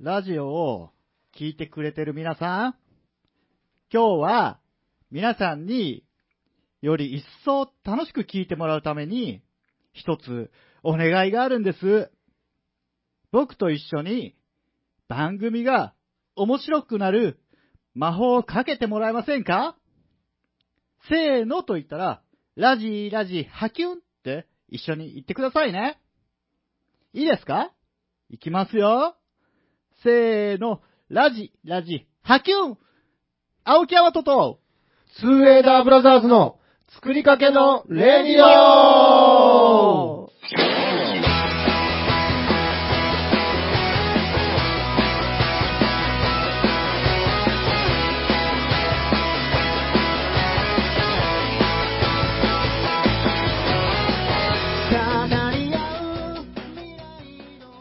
ラジオを聞いてくれてる皆さん、今日は皆さんにより一層楽しく聞いてもらうために一つお願いがあるんです。僕と一緒に番組が面白くなる魔法をかけてもらえませんか？せーのと言ったら、ラジーラジーハキュンって一緒に言ってくださいね。いいですか？いきますよ。せーの、ラジラジ。ハキュン。青木山とと、ツーエイダーブラザーズの。作りかけのレディオ。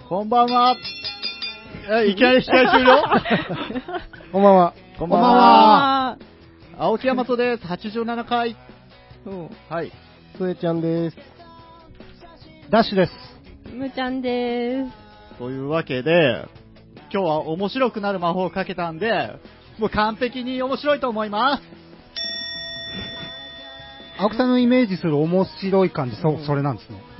こんばんは。え、いきなり試合終了？こんばんは。こんばんは。青木山とです。87回。はい。つえちゃんです。ダッシュです。むちゃんでーす。というわけで、今日は面白くなる魔法をかけたんで、もう完璧に面白いと思います。青木さんのイメージする面白い感じ、そ、それなんですね。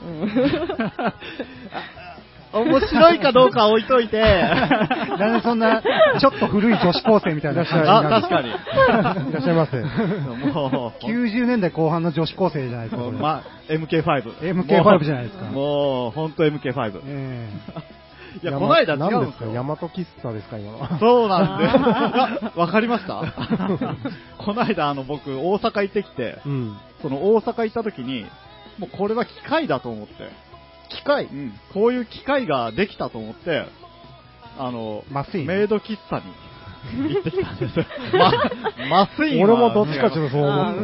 面白いかどうかは置いといて、なんでそんな、ちょっと古い女子高生みたいな感じにあ、確かに。いらっしゃいませ。もう、90年代後半の女子高生じゃないですか。ま、MK5。MK5 じゃないですかもう、ほんと MK5。えいや、この間違何ですかうんですよ。大和喫茶ですか、今の？そうなんです。あわかりました？この間、あの、僕、大阪行ってきて、うん。その大阪行った時に、もうこれは機械だと思って、機械うん、こういう機械ができたと思って、あの、麻酔メイド喫茶に行ってきたんですよ。ま、麻酔俺もどっちかちょっとそう思って。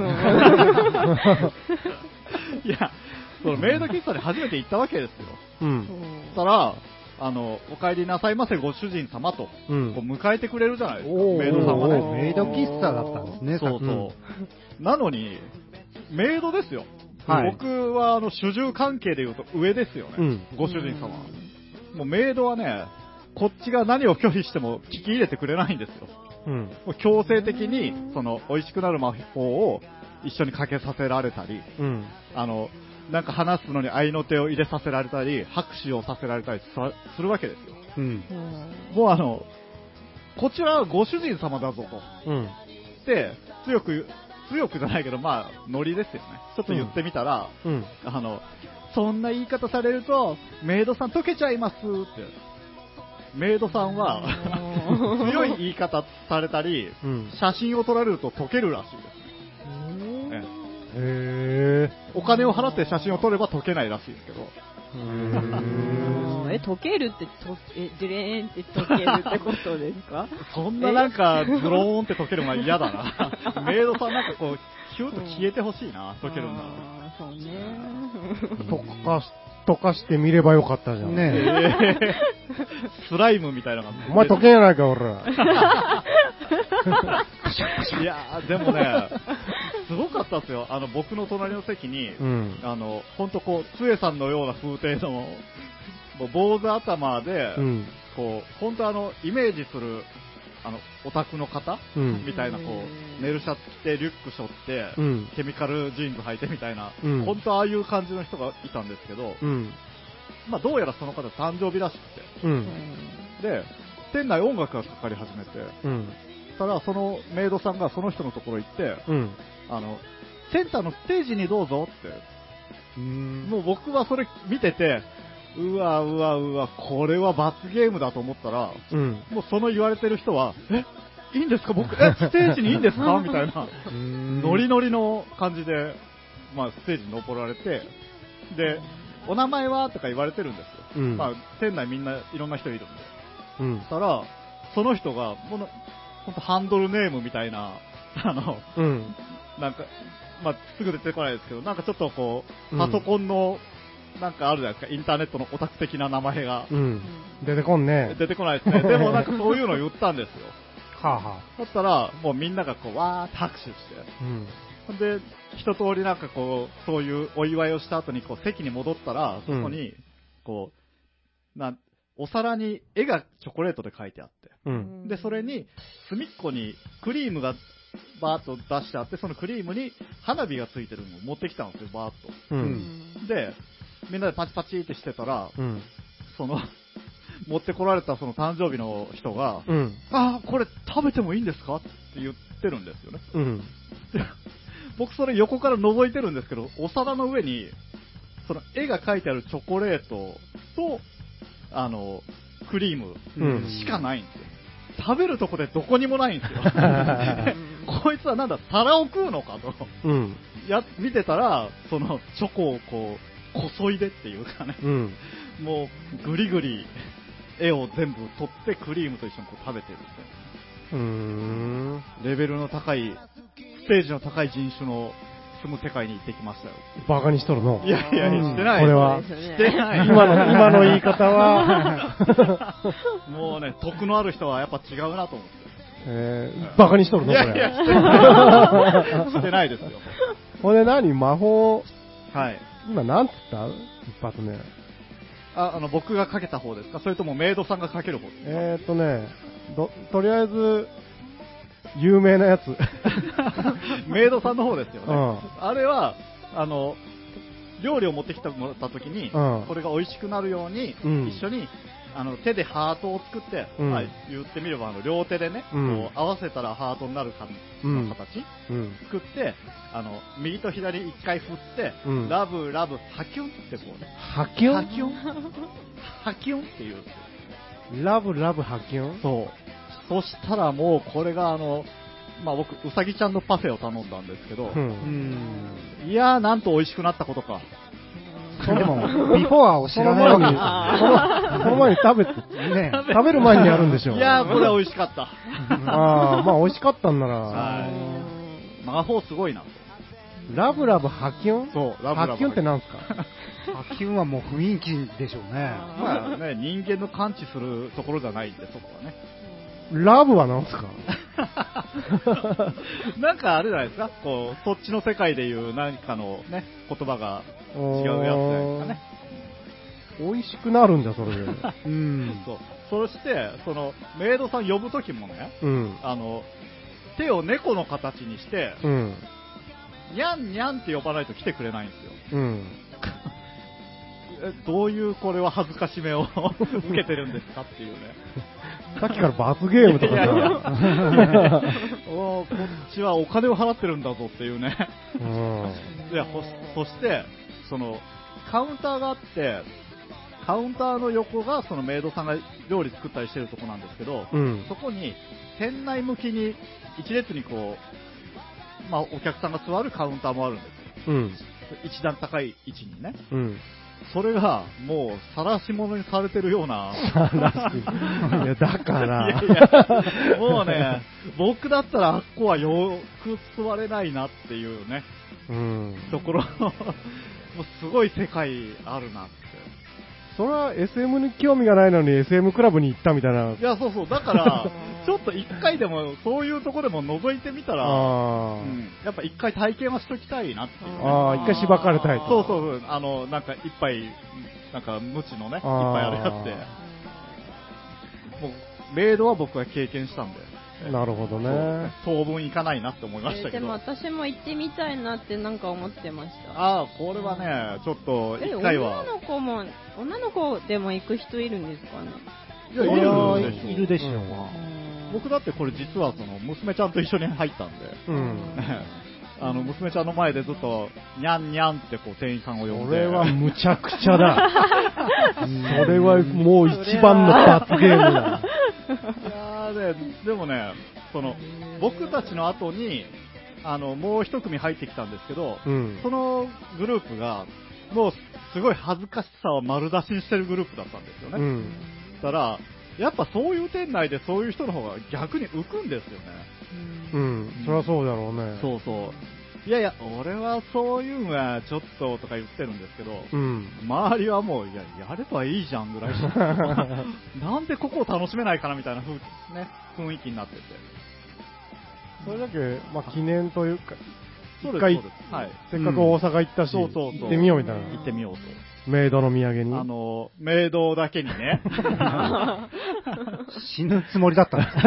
いや、そのメイド喫茶に初めて行ったわけですよ。うん。そしたら、あの、お帰りなさいませご主人様と、うんこう迎えてくれるじゃないですか、メイドさんがおね。ーメイド喫茶だったんですね、そうそう。なのに、メイドですよ。はい僕は、あの、主従関係で言うと上ですよね。うんご主人様。もうメイドはね、こっちが何を拒否しても聞き入れてくれないんですよ。うん。強制的に、その、美味しくなる魔法を一緒にかけさせられたり、うん。あの、なんか話すのに合いの手を入れさせられたり、拍手をさせられたりさするわけですよ。うん。もうあの、こちらはご主人様だぞと。うん。で、強く、強くじゃないけど、まあ、ノリですよね。ちょっと言ってみたら、うん。あの、そんな言い方されると、メイドさん溶けちゃいますって。メイドさんは、強い言い方されたり、うん。写真を撮られると溶けるらしいですね。えへお金を払って写真を撮れば溶けないらしいですけど。ぇえ、溶けるって、とえ、ジュレーンって溶けるってことですか？そんななんか、ズ ローンって溶けるのが嫌だな。メイドさんなんかこう、ヒューッと消えてほしいな、溶けるんだそうね。溶かし、溶かしてみればよかったじゃん。ねえースライムみたいな感じ。お前溶けんやないか、俺ら。いやー、でもね、すごかったっすよ。あの、僕の隣の席に、うん。あの、ほんとこう、つえさんのような風景の、もう坊主頭で、うん。こう、ほんとあの、イメージする、あの、オタクの方、うん。みたいな、こう、ネルシャツ着て、リュック背負って、うん。ケミカルジーンズ履いてみたいな、うんほんとああいう感じの人がいたんですけど、うん。まあどうやらその方誕生日らしくうん。て、で、店内音楽がかかり始めて、たらそのメイドさんがその人のところ行って、うん。あの、センターのステージにどうぞって、うん。もう僕はそれ見てて、うわうわうわ、これは罰ゲームだと思ったら、うん。もうその言われてる人は、え？いいんですか？僕、え、ステージにいいんですか？みたいな、ノリノリの感じで、まあ、ステージに登られて、で、お名前はとか言われてるんですよ。うん。まあ、店内みんないろんな人いるんで。うんそ。したら、その人が、もうなほんとハンドルネームみたいな、あの、うん。なんか、まあ、すぐ出てこないですけど、なんかちょっとこう、うんパソコンの、なんかあるじゃないですか、インターネットのオタク的な名前がうん。出てこんね。出てこないですね。でもなんかそういうのを言ったんですよ。はあはだったら、もうみんながこう、わーって拍手して、うん。ほんで、一通りなんかこう、そういうお祝いをした後にこう席に戻ったら、そこに、こう、なん、お皿に絵がチョコレートで描いてあって、うん。で、それに隅っこにクリームがバーッと出してあって、そのクリームに花火がついてるのを持ってきたんですよ、バーッう。うん。で、みんなでパチパチってしてたら、うん。その、持ってこられたその誕生日の人が、うん。あー、これ食べてもいいんですかって言ってるんですよね。うん。で僕それ横から覗いてるんですけど、お皿の上に、その絵が描いてあるチョコレートと、あの、クリームうんしかないんですよ。食べるとこでどこにもないんですよ。こいつはなんだ、皿を食うのかと。うん。や、見てたら、そのチョコをこう、こそいでっていうかね、うん。もうぐりぐり絵を全部取ってクリームと一緒にこう食べてるんですよ。うーん。レベルの高い、ステージの高い人種の住む世界に行ってきましたよ。バカにしとるの。いやいや、うんしてない。これはしてない。今の、今の言い方は、もうね、徳のある人はやっぱ違うなと思って。えー、バカにしとるのこいやいや、れ。してない。してないですよ。これ何？魔法、はい。今なんつった？一発目。あ、あの、僕がかけた方ですか？それともメイドさんがかける方ですか？えーっとね、ど、とりあえず、有名なやつ。メイドさんの方ですよね。うんあれは、あの、料理を持ってきてもらった時に、うんこれが美味しくなるように、うん一緒に、あの、手でハートを作って、うんまあ、言ってみれば、あの、両手でね、うんこう合わせたらハートになるかうんの形、うん。作って、あの、右と左一回振って、うんラブ、ラブ、ハキュンってこうね、ハキュン？ハキュン？ハキュンっていう。ラブラブハキュン？そう。そしたらもう、これがあの、まあ僕、うさぎちゃんのパフェを頼んだんですけど、うん。いやー、なんと美味しくなったことか。でも、ビフォアを知そらないの前に、わそのその前に食べて、ね 食べる前にやるんでしょ。いやー、これは美味しかった。ああ、まあ美味しかったんなら、はい魔法すごいなと。ラブラブハキュン？そう、ラブラブ。ハキュンってなんすか？波及はもう雰囲気でしょうね。まあね、人間の感知するところじゃないんで、そこはね。ラブはなんすか？なんかあれじゃないですか、こう、そっちの世界でいう何かのね、言葉が違うやつじゃないですかね。美味しくなるんだ、それで。うん。そう。そして、その、メイドさん呼ぶときもね、うん。あの、手を猫の形にして、うん。にゃんにゃんって呼ばないと来てくれないんですよ。うん。えどういうこれは恥ずかしめを 受けてるんですかっていうね。さっきから罰ゲームとかいやいやさ。おーこっちはお金を払ってるんだぞっていうね。うん。いや、ほそして、その、カウンターがあって、カウンターの横がそのメイドさんが料理作ったりしてるとこなんですけど、うん。そこに店内向きに一列にこう、まあお客さんが座るカウンターもあるんですよ。うん。一段高い位置にね。うん。それがもう晒し物にされてるような。らしい。いや、だから。いやいやもうね、僕だったらあっこはよく座れないなっていうね、うん。ところ、もうすごい世界あるなって。それは SM に興味がないのに SM クラブに行ったみたいな。いや、そうそう、だから、ちょっと一回でも、そういうところでも覗いてみたら、うん、やっぱ一回体験はしときたいなっていうね、あー、一回しばかれたいと。そうそうそう、あの、なんか一杯、なんか無知のね、いっぱいあるやつで、もう、メイドは僕は経験したんで、なるほどね。当分行かないなって思いましたけど、えーでも私も行ってみたいなってなんか思ってました。ああ、これはね、ちょっとえ、一回は女、の子も、女の子でも行く人いるんですかね？いや、いるでしょいるでしょう。うん僕だってこれ実はその娘ちゃんと一緒に入ったんで、うん。あの娘ちゃんの前でずっと、にゃんにゃんってこう店員さんを呼んで、それはむちゃくちゃだ。それはもう一番の罰ゲームだ。いやーね、でもね、その僕たちの後にあのもう一組入ってきたんですけど、うん。そのグループが、もうすごい恥ずかしさを丸出しにしてるグループだったんですよね。うん。だから、やっぱそういう店内でそういう人の方が逆に浮くんですよね。うん。そりゃそうだろうね。そうそう。いやいや、俺はそういうのはちょっととか言ってるんですけど、うん。周りはもう、いや、やればいいじゃんぐらいの なんでここを楽しめないかなみたいな風、ね、雰囲気になってて。それだけ、まあ、記念というか、そうです、一回。はい。せっかく大阪行ったし、そうそうそう行ってみようみたいな。行ってみようと。メイドの土産に。あの、メイドだけにね。死ぬつもりだったんです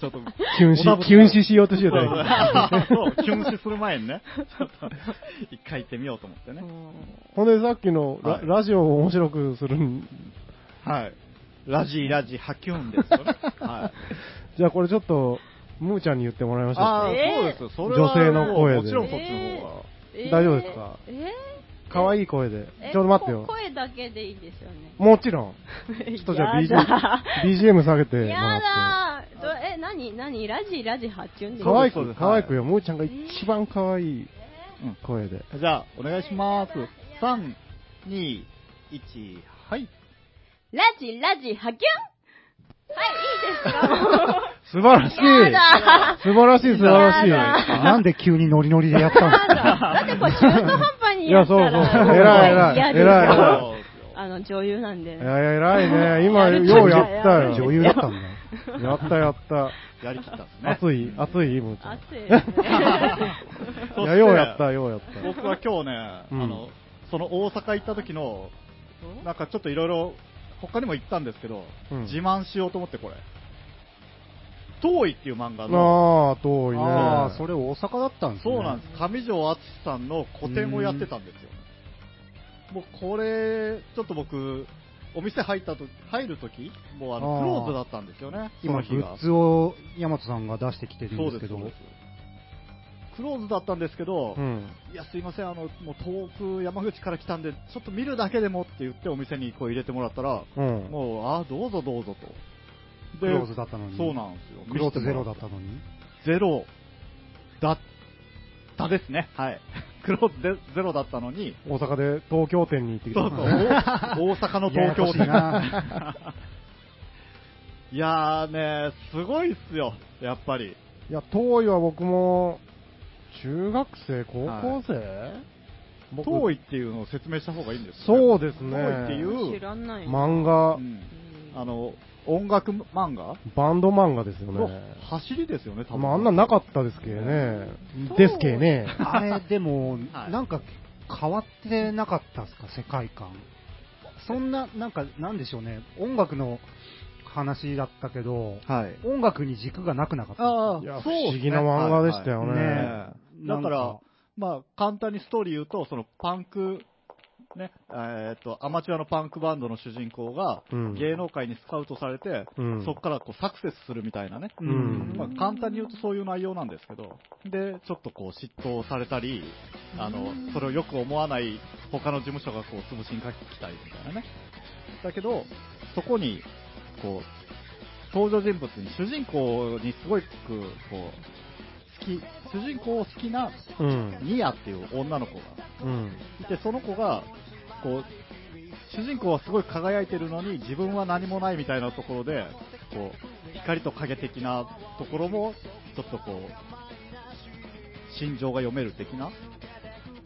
ちょっと、キュン死おだぶ、キュン死しようとしてそうたよ。そう、キュン死する前にね、ちょっと、一回行ってみようと思ってね。ほんでさっきのラ,、はいラジオを面白くするんはい。ラジラジハキュンですよね。はい。じゃあこれちょっと、ムーちゃんに言ってもらいましょうか。ああ、えーそうですよ。それは女性の声でもちろんそっちの方が。大丈夫ですか？えー？可愛い声で。えちょっと待ってよこ。声だけでいいですよね。もちろん。ちょっとじゃあ BGM, BGM 下げてもやらっだーどえ、なになにラジラジ発注んて。で可愛く、そうです可愛くよ。ムーちゃんが一番可愛いうん声で。じゃあ、お願いします。3、2、1、はい。ラジラジハキュン？はい、いいですか 素晴らしい素晴らしい素晴らしい。なんで急にノリノリでやったんですかだってこれ中途半端にいや、そうやったそう。ら、偉い偉い。嫌です偉い偉い。よあの、女優なんでい。やいや、偉いね。今、ようやったよ。女優だったんだ。やったやった。やりきったですね。熱い熱いムーちゃん。熱いね。いや、ようやった、ようやった。僕は今日ね、うんあの、その大阪行った時の、なんかちょっといろいろ、他にも行ったんですけど、うん自慢しようと思ってこれ。遠いっていう漫画の、ああ、遠いね。ああ、それ大阪だったんですね。そうなんです。上条敦さんの個展をやってたんですよ。もうこれ、ちょっと僕、お店入ったと、入るとき、もうあの、クローズだったんですよね、そ今、の日がグッ。ズを大和さんが出してきてるんです、けど。クローズだったんですけど、うん。いや、すいません、あの、もう遠く山口から来たんで、ちょっと見るだけでもって言ってお店にこう入れてもらったら、うん。もう、ああ、どうぞどうぞと。クローズだったのに。そうなんですよ。クローズゼロだっったのに。ゼロだったですね。はい。クローズゼゼロだったのに、大阪で東京店に行ってきた。そうそう、大 大阪の東京ややこしいな。いやーね、すごいっすよ、やっぱり。いや、遠いは僕も、中学生、高校生、僕遠いっていうのを説明した方がいいんですそうですね。遠いっていう。知らない。漫画、うんあの、音楽漫画？バンド漫画ですよのね。走りですよね、多分。まあ、あんななかったですけどね。ですけどね。あれ、でも、はいなんか変わってなかったですか、世界観。そんな、なんか、なんでしょうね、音楽の話だったけど、はい。音楽に軸がなくなかった。あいやそうっすね不思議な漫画でしたよねはいはいねだからなん、まあ、簡単にストーリー言うと、そのパンク、ね、えっと、アマチュアのパンクバンドの主人公が、うん。芸能界にスカウトされて、うん。そこからこうサクセスするみたいなね。うん。まあ、簡単に言うとそういう内容なんですけど、で、ちょっとこう嫉妬されたり、あの、それをよく思わない他の事務所がこう潰しにかけてきたりみたいなね。だけど、そこに、こう、登場人物に主人公にすごく、こう、好き、主人公を好きなうん。ニアっていう女の子がうん。いて、その子が、こう、主人公はすごい輝いてるのに自分は何もないみたいなところで、こう、光と影的なところも、ちょっとこう、心情が読める的な。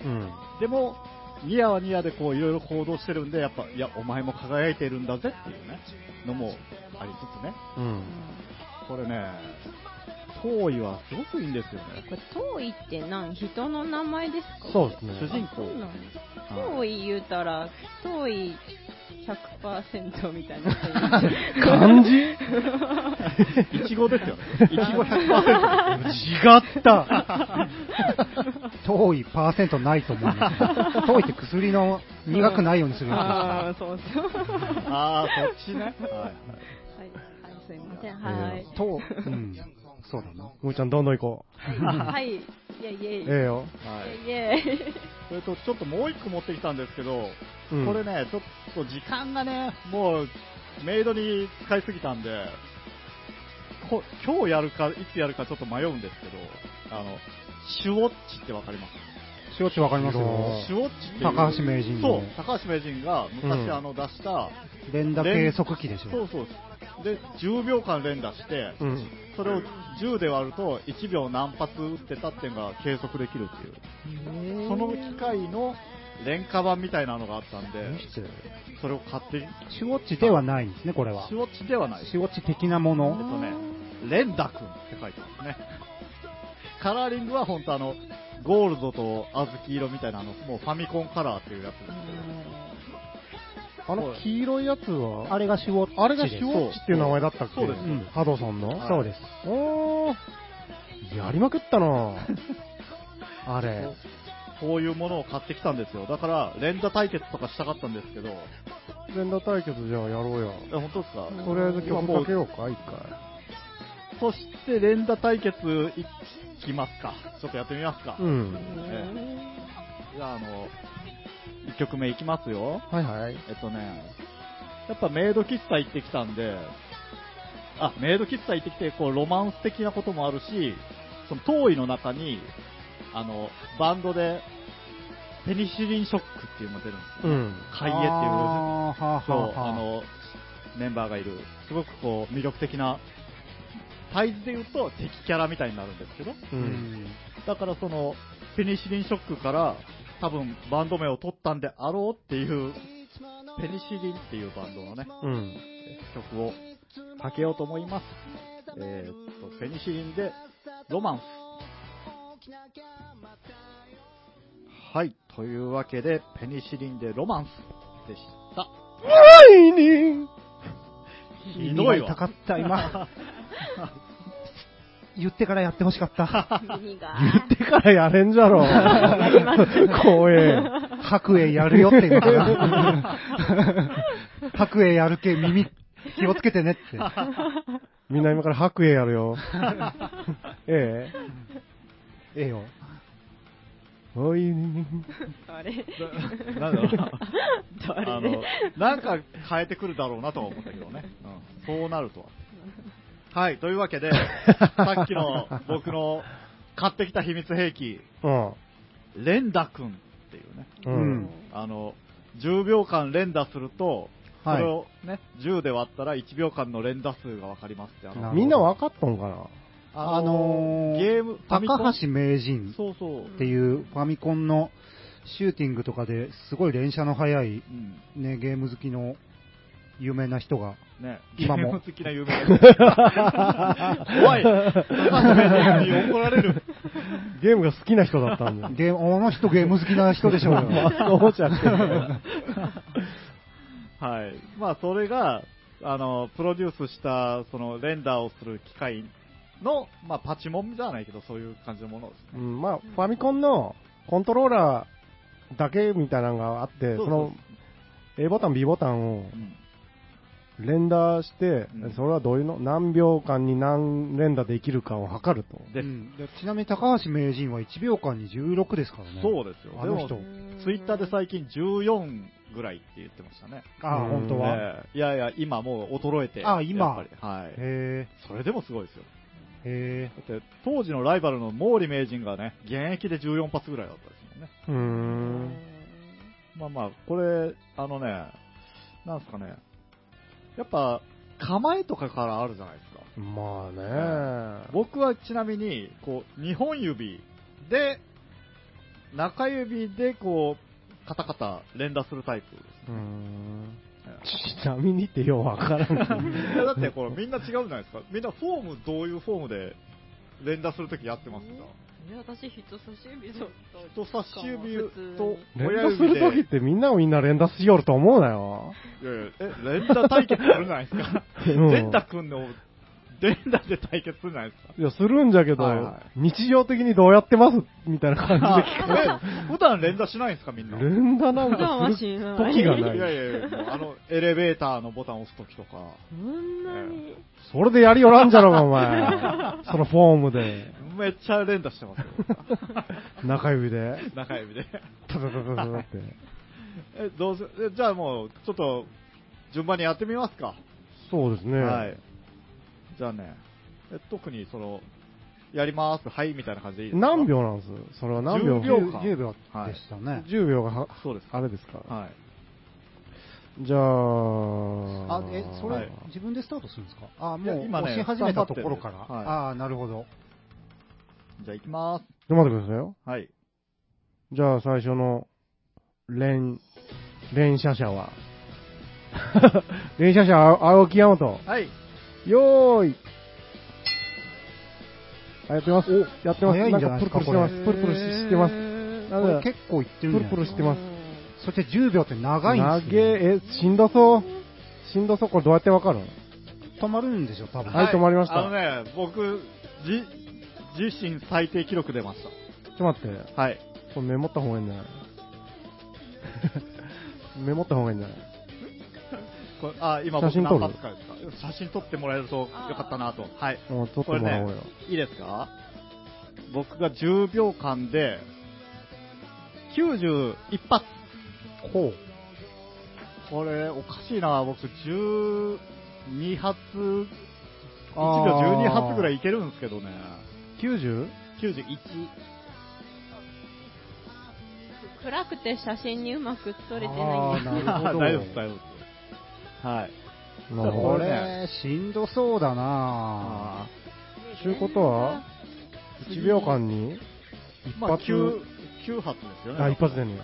うん。でも、ニアはニアでこういろいろ行動してるんで、やっぱ、いや、お前も輝いてるんだぜっていうね、のもありつつね。うん。これね、行為はすごくいいんですよね。これ、遠いって何？人の名前ですか？そうですね。主人公遠い言うたら、遠い100%みたいな。漢字？いちごですよね。いちご100%。違った。遠いパーセントないと思います。遠いって薬の苦くないようにするやああ、そうそう。ああ、そっちね。はいはい。はい、はい、すいません。はい。つ。遠、うん、そうだな。むーちゃんどんどん行こ はい。イェイイェイ。う。ええよ。はい。イェイ。それと、ちょっともう一個持ってきたんですけど、うんこれね、ちょっと時間がね、もう、メイドに使いすぎたんで、こ今日やるか、いつやるかちょっと迷うんですけど、あの、シュウォッチってわかります？しおっちわかりますよ。シュウォッチっていう高橋名人のそう、高橋名人が昔、うんあの出した、連打計測器でしょ。そうそうで、10秒間連打して、うん。それを10で割ると1秒何発打ってたっていうのが計測できるっていう。その機械の廉価版みたいなのがあったんで、それを買って、シュウォッチではないんですね、これはシ。ュウォッチではない。シュウォッチ的なもえっの。とね、レンダ君って書いてますね。カラーリングは本当あの、ゴールドと小豆色みたいなあの、もうファミコンカラーっていうやつですあの黄色いやつは、あれがシュウォッチ。あれがシュウォッチっていう名前だったっけ？そうですんハドソンの？はいそうです。おー、やりまくったな あれ。そういうものを買ってきたんですよ。だから、連打対決とかしたかったんですけど、連打対決じゃあやろうや。え本当ですか？とりあえず曲かけようか、一回。そして連打対決いきますか。ちょっとやってみますか。うん。えじゃあ、あの、1曲目いきますよ。はいはい。えっとね、やっぱメイド喫茶行ってきたんで、あ、メイド喫茶行ってきて、こう、ロマンス的なこともあるし、その、遠いの中に、あの、バンドで、ペニシリンショックっていうのが出るんですよ。うん。海江っていう、あーはあはあそう、はあの、メンバーがいる、すごくこう、魅力的な、サイズで言うと敵キャラみたいになるんですけど、う。うんん。だからその、ペニシリンショックから、多分バンド名を取ったんであろうっていう、ペニシリンっていうバンドのね、うん。曲をかけようと思います。えーっと、ペニシリンで、ロマンス。はい、というわけで、ペニシリンでロマンスでした。はいに ひどいわ。痛かった、今。言ってからやってほしかった。言ってからやれんじゃろ。やります光栄。白衣やるよって言うのかな。白衣やるけ、耳気をつけてねって。みんな今から白衣やるよ。えええよ。え。はいにあれなんだろうな。誰あの、なんか変えてくるだろうなとは思ったけどね。うん、そうなるとは。はい、というわけで、さっきの僕の買ってきた秘密兵器、うん。連打くんっていうね。ううんん。あの、10秒間連打すると、そはいれをね、10で割ったら1秒間の連打数がわかりますって。あみんな分かっとんかな？あのーゲーム、高橋名人そうそう。っていうファミコンのシューティングとかですごい連射の速い、うん。ね、ゲーム好きの有名な人が、ね、今もゲーム好きな有名な人。怖い。怒られる。ゲームが好きな人だったんだよ。ゲーム、あの人ゲーム好きな人でしょうよ。そうじゃね はい。まあ、それが、あの、プロデュースした、その、レンダーをする機械の、まあ、パチモンじゃないけど、そういう感じのものですね。うん、まあ、ファミコンのコントローラーだけみたいなのがあって、そうそうその A ボタン、B ボタンをうん。連打して、うんそれはどういうの？何秒間に何連打できるかを測ると。です。うんでちなみに高橋名人は1秒間に16ですからね。そうですよ。あの人、ツイッターで最近14ぐらいって言ってましたね。ああ、うん本当は？ええいやいや、今もう衰えて。あ今？やっぱりはい。へそれでもすごいですよ。え、へだって、当時のライバルの毛利名人がね、現役で14発ぐらいだったですもんね。うーん。まあまあ、これ、あのね、なんすかね、やっぱ、構えとかからあるじゃないですか。まあね。僕はちなみに、こう、2本指で、中指でこう、カタカタ連打するタイプです。うーん。ちなみにってようわからん。いやだってこれみんな違うじゃないですか。みんなフォーム、どういうフォームで連打するときやってますか？え私、人差し指と、人差し指と連親打する指で。ときってみんなをみんな連打しよると思うなよ。いやいやえ、連打対決するじゃないですか。うん連打くんの、連打で対決するじゃないですか。いや、するんじゃけど、はいは日常的にどうやってますみたいな感じで聞くあえ普段連打しないんですか、みんな。連打なんかする。時がない。やいやいや、あの、エレベーターのボタンを押すときとか。そんなに。それでやりよらんじゃろうが、お前。そのフォームで、めっちゃ連打してますよ。中指で、中指で。タタタタタって。え、どうせ、じゃあもう、ちょっと、順番にやってみますか。そうですね。はい。じゃあね、え特にその、やります、はい、みたいな感じでいいですか？何秒なんです？それは何秒？10秒間10秒はいでしたね。10秒がは、そうです。あれですかはい。じゃあ、あ、え、それ、はい自分でスタートするんですか？あ、もう今ね押し始めたところから。はいああ、なるほど。じゃあ行きます。ちょっと待ってくださいよ。はい。じゃあ最初の、連、連射者は、連射者、青青木山と、はい。よーい、あやってます。やってます。早いんじゃないですかんプルプルしてます。プルプルししてます。なこれ結構いってるプルプルしてます。そして10秒って長いん長ですよ、え、え、しんどそう。しんどそう。これどうやってわかるの？止まるんでしょ、多分。はい止まりましたあのね、僕、じ、自身最低記録出ましちょっと待って。た。はい。これメモった方がいいんじゃない？メモった方がいいんじゃない？これあ、今僕写真撮る？何発かですか？写真撮ってもらえるとよかったなと。はい。撮ってもらおうよ。いいですか？僕が10秒間で、91発。ほう。これ、おかしいな。僕、12発、1あ秒ー12発ぐらいいけるんですけどね。90? 91。暗くて写真にうまく撮れてないんですあーなるほど 大丈夫です、大丈夫です。はい。これしんどそうだなあということは、1秒間に一ーまあ、発、9、9発ですよね。あ、一発でね。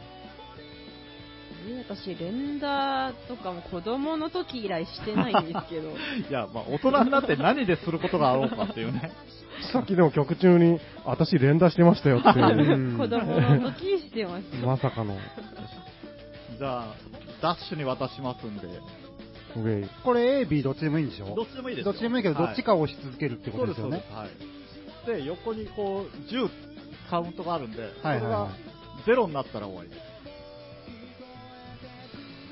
え私、連打とかも子供の時以来してないんですけど。いや、まあ、大人になって何ですることがあろうかっていうね。さっきでも曲中に、私連打してましたよっていうう、ん 子供の時してました。まさかの、じゃあ、ダッシュに渡しますんで。これ A、B どっちでもいいんでしょ？どっちでもいいですよどっちでもいいけど、どっちかを押し続けるってことでよねです。。はい。で、横にこう、10カウントがあるんで、それがはいはいはい0になったら終わりです。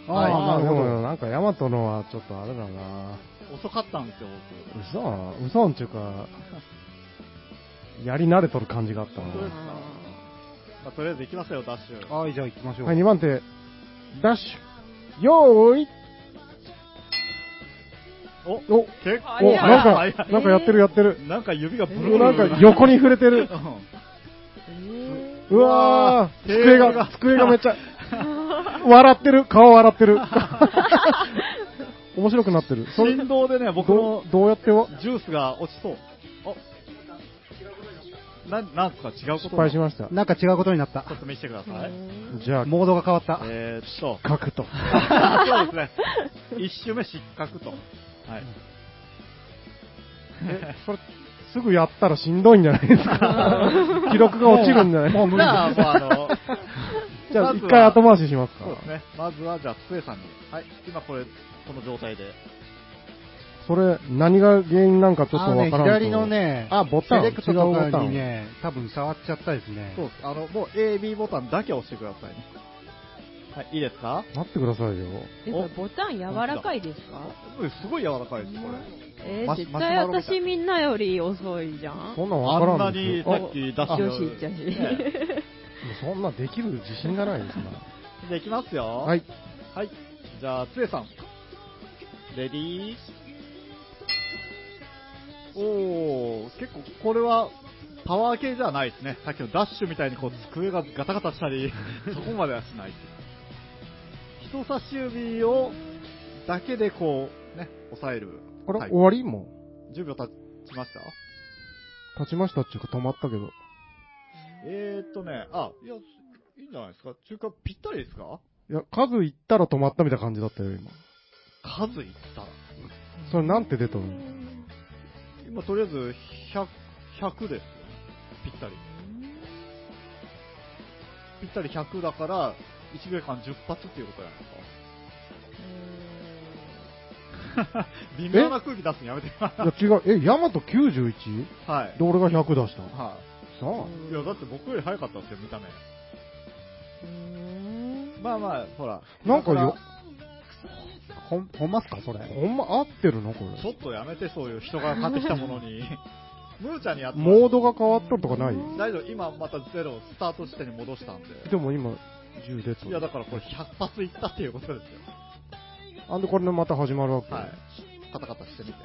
あはいあ、なるほでもど。なんかヤマトのはちょっとあれだな遅かったんですよ、僕。嘘嘘んちゅうか、やり慣れとる感じがあったなですかまあ、とりあえず行きますよ、ダッシュ。はい、じゃあ行きましょう。はい、2番手、ダッシュ、よーいおお、結構お、なんか、早いなんかやってるやってる。なんか指がブルブルなんか横に触れてる。うわ机がが、机がめっちゃ、笑ってる、顔笑ってる。面白くなってる。振動でね、僕どのうどうやってわジュースが落ちそう。あな、なんすか違うこと？失敗しました。なんか違うことになったちょ。っと見せてください。じゃあ、モードが変わった。えーっと、書くと。そうですね。一周目失格と。はい。え、それ、すぐやったらしんどいんじゃないですか？記録が落ちるんじゃない？もう無理じゃあ、もうあの、じゃあ、一回後回ししますかそうですね。まずは、じゃあ、つえさんに。はい。今これ、この状態で。それ、何が原因なんかちょっとわからんと。左のね、あ、ボタン、セレクト違うとボタン。かにね、多分触っちゃったですね。そうです。あの、もう A、B ボタンだけ押してくださいね。はい、いいですか？待ってくださいよ。え、これボタン柔らかいですか？うんすごい柔らかいです、これ。えーマシ絶対マシュマロみたい私みんなより遅いじゃん。そんなんわからあんなんにさですよ。っきダッシュ女子っちゃし。ねもうそんなできる自信がないですな。じゃあ、いきますよ。はい。はい。じゃあ、つえさん。レディー。おー、結構これはパワー系じゃないですね。さっきのダッシュみたいにこう机がガタガタしたり、そこまではしない。人差し指を、だけでこう、ね、押さえる。これ、はい終わりも10秒経ちました？う立ちましたっていうか止まったけど。えーっとね、あ、いや、いいんじゃないですか？中華ぴったりですか？いや、数いったら止まったみたいな感じだったよ、今。数いったら？それなんて出とるの？今とりあえず100、100ですよ。ぴったり。ぴったり100だから、1秒間10発っていうことじゃないか。微妙な空気出すのやめてください。いや、違う。え、ヤマト 91? はい。で、俺が100出した？はさあ。い。いや、だって僕より早かったんですよ、見た目。うんまあまあ、ほら。なんかよ、ほん、ほんますか、それ？ほんま合ってるの？これ。ちょっとやめて、そういう人が買ってきたものに。ムーちゃんにやってモードが変わっとるとかない？大丈夫、今またゼロ、スタート地点に戻したんで。でも今、10出といや、だからこれ100発いったっていうことですよ。あんでこれでまた始まるわけ？はい。カタカタしてみて。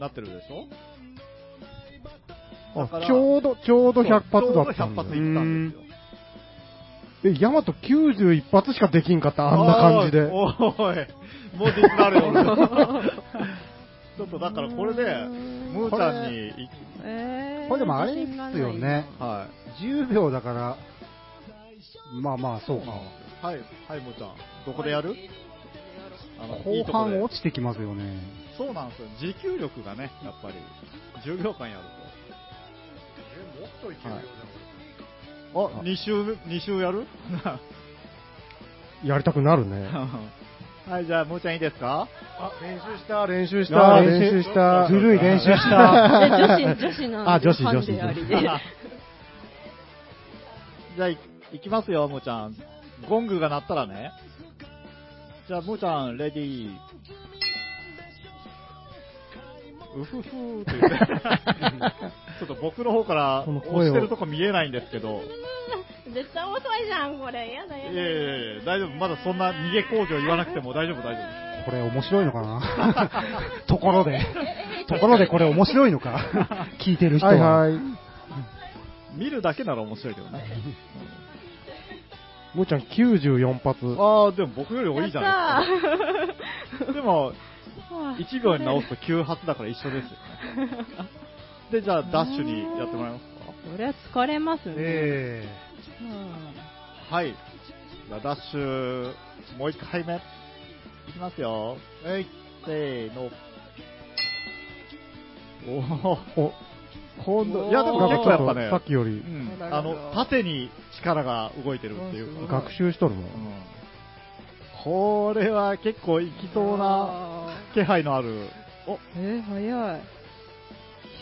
なってるでしょ？あ、ちょうど、ちょうど100発だったんちょうど100だ発いったんですよ。え、ヤマト91発しかできんかった、あんな感じで。おい、おいもうディスられよ。ちょっとだからこれで、ムーちゃんにい、えーこれでもあれですよね。はい。10秒だから、まあまあ、そうか。はい、はい、ムーちゃん。どこでやる？あの、い後半落ちてきますよね。そうなんですよ。持久力がね、やっぱり、10秒間やるえ、もっといけるよと。あ、2周、二週やる？やりたくなるね。はい、じゃあ、もーちゃんいいですか？あ、練習した、練習した、あ練習した。ずるい練習した。で女子、女子なんで。あ女子女子。じゃあ、いいきますよ、もーちゃん。ゴングが鳴ったらね。じゃあ、もーちゃん、レディー。うふふーって言って。ちょっと僕の方からこの声を押してるとこ見えないんですけど。絶対遅いじゃん、これ。やだやだ。いやいやいや、大丈夫。まだそんな逃げ工場言わなくても大丈夫、大丈夫。これ面白いのかな？ところで。ところでこれ面白いのか？聞いてる人は。はいはい。見るだけなら面白いけどね。もーちゃん94発。ああ、でも僕より多いじゃないですか。でも、1秒に直すと9発だから一緒ですよね。で、じゃあ、ダッシュにやってもらえますか？それは疲れますね。えうんはい。じゃあ、ダッシュ、もう一回目。いきますよ。えい、せーの。おお、お、今度、いやでもなんかちょっと結構やっぱね、さっきよりうんあの、縦に力が動いてるっていうか。学習しとるのうんこれは結構いきそうなあ気配のある。お、ーえー、早い。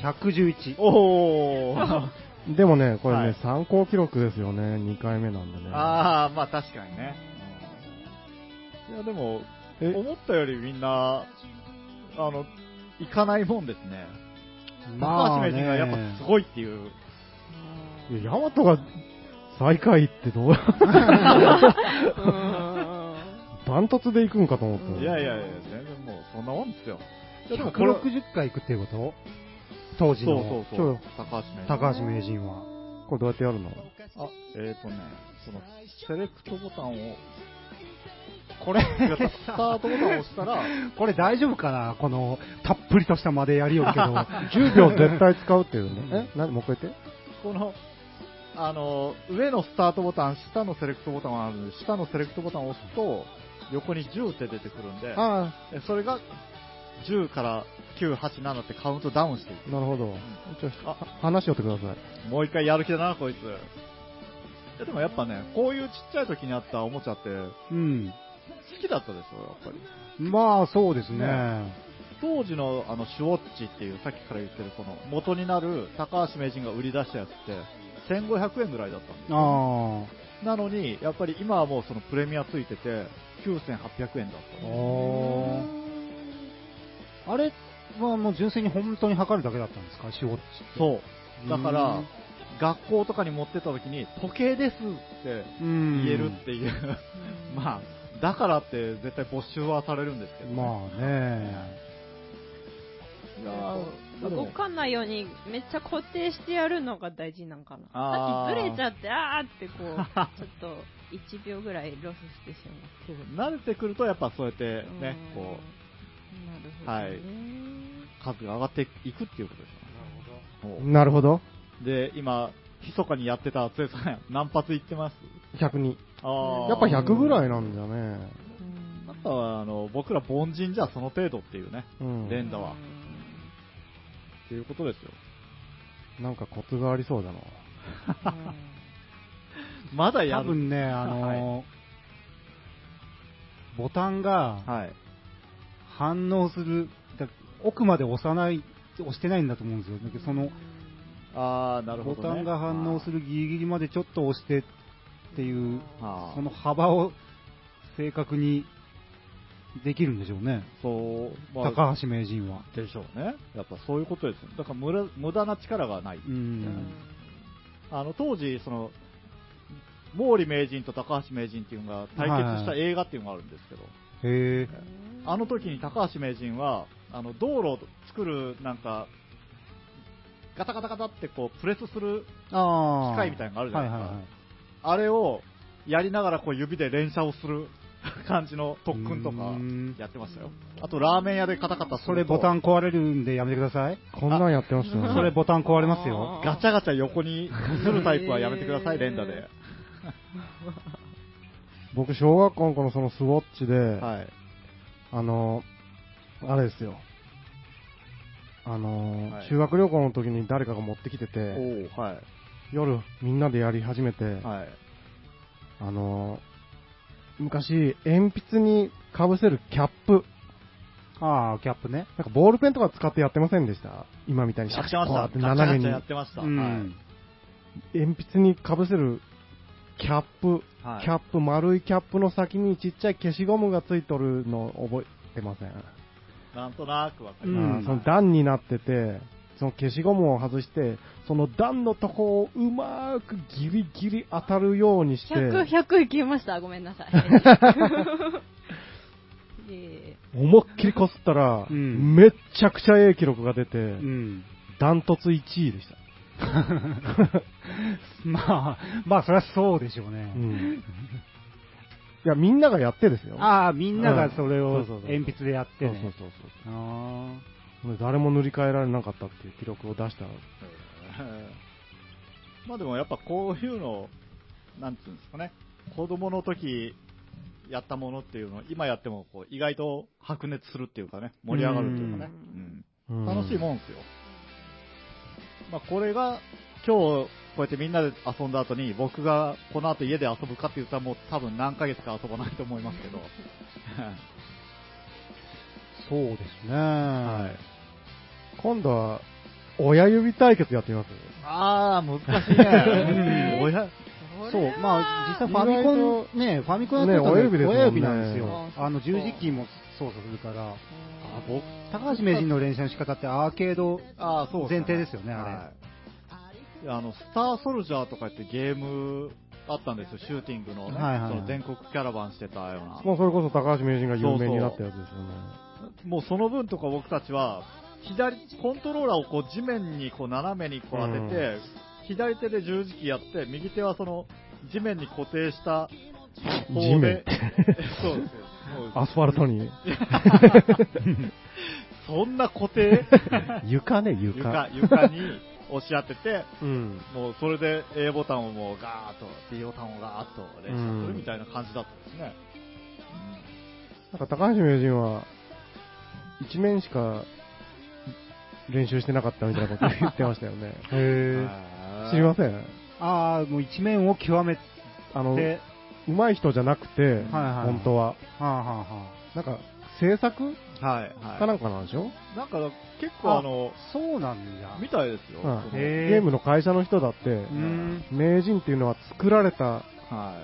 ー、111。おー。でもね、これね、はい参考記録ですよね、2回目なんでね。ああ、まあ確かにね。うんいや、でも、え？思ったよりみんな、あの、行かないもんですね。高橋名人がやっぱすごいっていう。いやヤマトが最下位ってどう？ダントツで行くんかと思った。いやいやいや、全然もうそんなもんですよ。いやでもこれ160回行くっていうこと？当時そうのそうそうそう。高橋名人。高橋名人は。これどうやってやるの？あ、えーとね、その、セレクトボタンを、これ、スタートボタンを押したら、これ大丈夫かな？この、たっぷりとしたまでやりよるけど。10秒絶対使うっていうね。え？なもう一回言って。この、あの、上のスタートボタン、下のセレクトボタンがあるんで、下のセレクトボタンを押すと、横に10って出てくるんで、それが10から9、8、7ってカウントダウンしていあ、なるほど。ちょあ話しよってください。く。もう一回やる気だな、こいつ。いやでもやっぱね、こういうちっちゃい時にあったおもちゃって、好うん。きだったでしょ、やっぱり。まあ、そうですね。当時のあのシュウォッチっていう、さっきから言ってるこの元になる高橋名人が売り出したやつって、1500円ぐらいだったんですよ。あなのに、やっぱり今はもうそのプレミアついてて、9800円だったあ。れはもう純粋に本当に測るだけだったんですか、仕事。そう。だから、学校とかに持ってった時に、時計ですってうん。言えるっていう、まあ、だからって絶対没収はされるんですけど、まあね。かないようにめっちゃ固定してやるのが大事なんかな。あーさっきずれちゃって、あーってこう、ちょっと1秒ぐらいロスしてしそう慣れてくると、やっぱそうやってまう。ね、うんこなるほど、ね。はいう、数が上がっていくっていうことですよね。なるほど。で、今、密かにやってたつえさん、何発いってます？102。あーやっぱ100ぐらいなんじゃね。うんやっぱあの僕ら凡人じゃその程度っていうね、うん。連打は。っていうことですよ。なんかコツがありそうだな。まだやる。多分ね、あの、ボタンがはい。反応する、だ奥まで押さない、押してないんだと思うんですよ。だけどその、あー、なるほど、ね。ボタンが反応するギリギリまでちょっと押してっていう、その幅を正確にできるんでしょうね。そう、まあ高橋名人は。でしょうね。やっぱそういうことですよ。だから無駄無駄な力がない。うん。あの、当時、その、毛利名人と高橋名人っていうのが対決した映画っていうのがあるんですけど、へえ。あの時に高橋名人は、あの、道路を作る、なんか、ガタガタガタってこう、プレスするああ。機械みたいなのがあるじゃないですかはいはいはい。あれをやりながらこう指で連射をする 感じの特訓とかうんやってましたよ。あとラーメン屋でカタカタそれボタン壊れるんでやめてください。こんなんやってましたよね。それボタン壊れますよ。ガチャガチャ横にするタイプはやめてください、連打で。僕、小学校の頃そのスウォッチで、はい。あの、あれですよ。あのーはい修学旅行の時に誰かが持ってきてて、はい。夜みんなでやり始めて、はい。あのー昔、鉛筆にかぶせるキャップ、ああ、キャップね。なんかボールペンとか使ってやってませんでした？今みたいに。やってました。こうやって斜めに。やってました。鉛筆にかぶせるキャップ、はい。キャップ、丸いキャップの先にちっちゃい消しゴムがついとるの覚えてません、なんとなくわかりうんます。その段になってて、その消しゴムを外して、その段のとこをうまーくギリギリ当たるようにして、100、100いきました。ごめんなさい。え思いっきりこすったら、うんめっちゃくちゃええ記録が出て、うん。ダントツ1位でした。まあ、まあ、そりゃそうでしょううね。んいや、みんながやってですよ。ああ、みんながそれを鉛筆でやってね。そうそうそうあそう。誰も塗り替えられなかったっていう記録を出した。えー まあでもやっぱこういうの、なんていうんですかね、子供の時やったものっていうのを今やってもこう意外と白熱するっていうかね、盛り上がるっていうかね、うん楽しいもんですよ。まあこれが今日こうやってみんなで遊んだ後に僕がこの後家で遊ぶかって言ったらもう多分何ヶ月か遊ばないと思いますけど。そうですね。はい。今度は、親指対決やってみます？ああ、難しいね。親、ーそう、まあ、実際ファミコン、ね、ファミコンやってるとね親指ですもんね親指なんですよあ。あの、十字キーも操作するから、あ僕高橋名人の練習の仕方ってアーケードああ、そうっす前提ですよね、あはいいやあの、スターソルジャーとかってゲームあったんですよ、シューティングのね、はいはいはいその全国キャラバンしてたような。もうそれこそ高橋名人が有名になったやつですよね。もうその分とか僕たちは、左、コントローラーをこう地面にこう斜めにこう当てて、左手で十字キーやって、右手はその地面に固定した方地面 で、そアスファルトに。そんな固定？床ね、床。床、床に押し当てて、うん。もうそれで A ボタンをもうガーッと、B ボタンをガーッと連射するみたいな感じだったんですね。なんか高橋名人は、一面しか練習してなかったみたいなこと言ってましたよね。へうん知りません？ああ、もう一面を極めて、あの、は上手い人じゃなくて、はいはい本当は。あ、はあはなんか、制作はい、かなはんかなんでしょ、い。なんか結構あの、あ、そうなんだ。みたいですよ。ゲームの会社の人だって、うん。名人っていうのは作られたは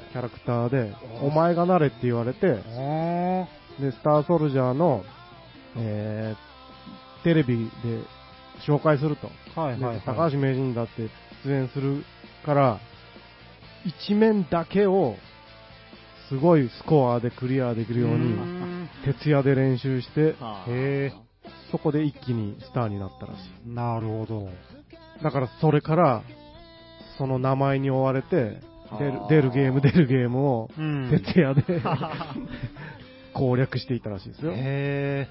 い。キャラクターで、お前がなれって言われて、あで、スターソルジャーの、えー、テレビで紹介すると。あ、はいはい、はい。で高橋名人だって出演するから、一面だけを、すごいスコアでクリアできるよううに、ん徹夜で練習して、そこで一気にスターになったらしい。なるほど。だからそれから、その名前に追われて、出る出るゲーム出るゲームを、うん徹夜で 攻略していたらしいですよ。へ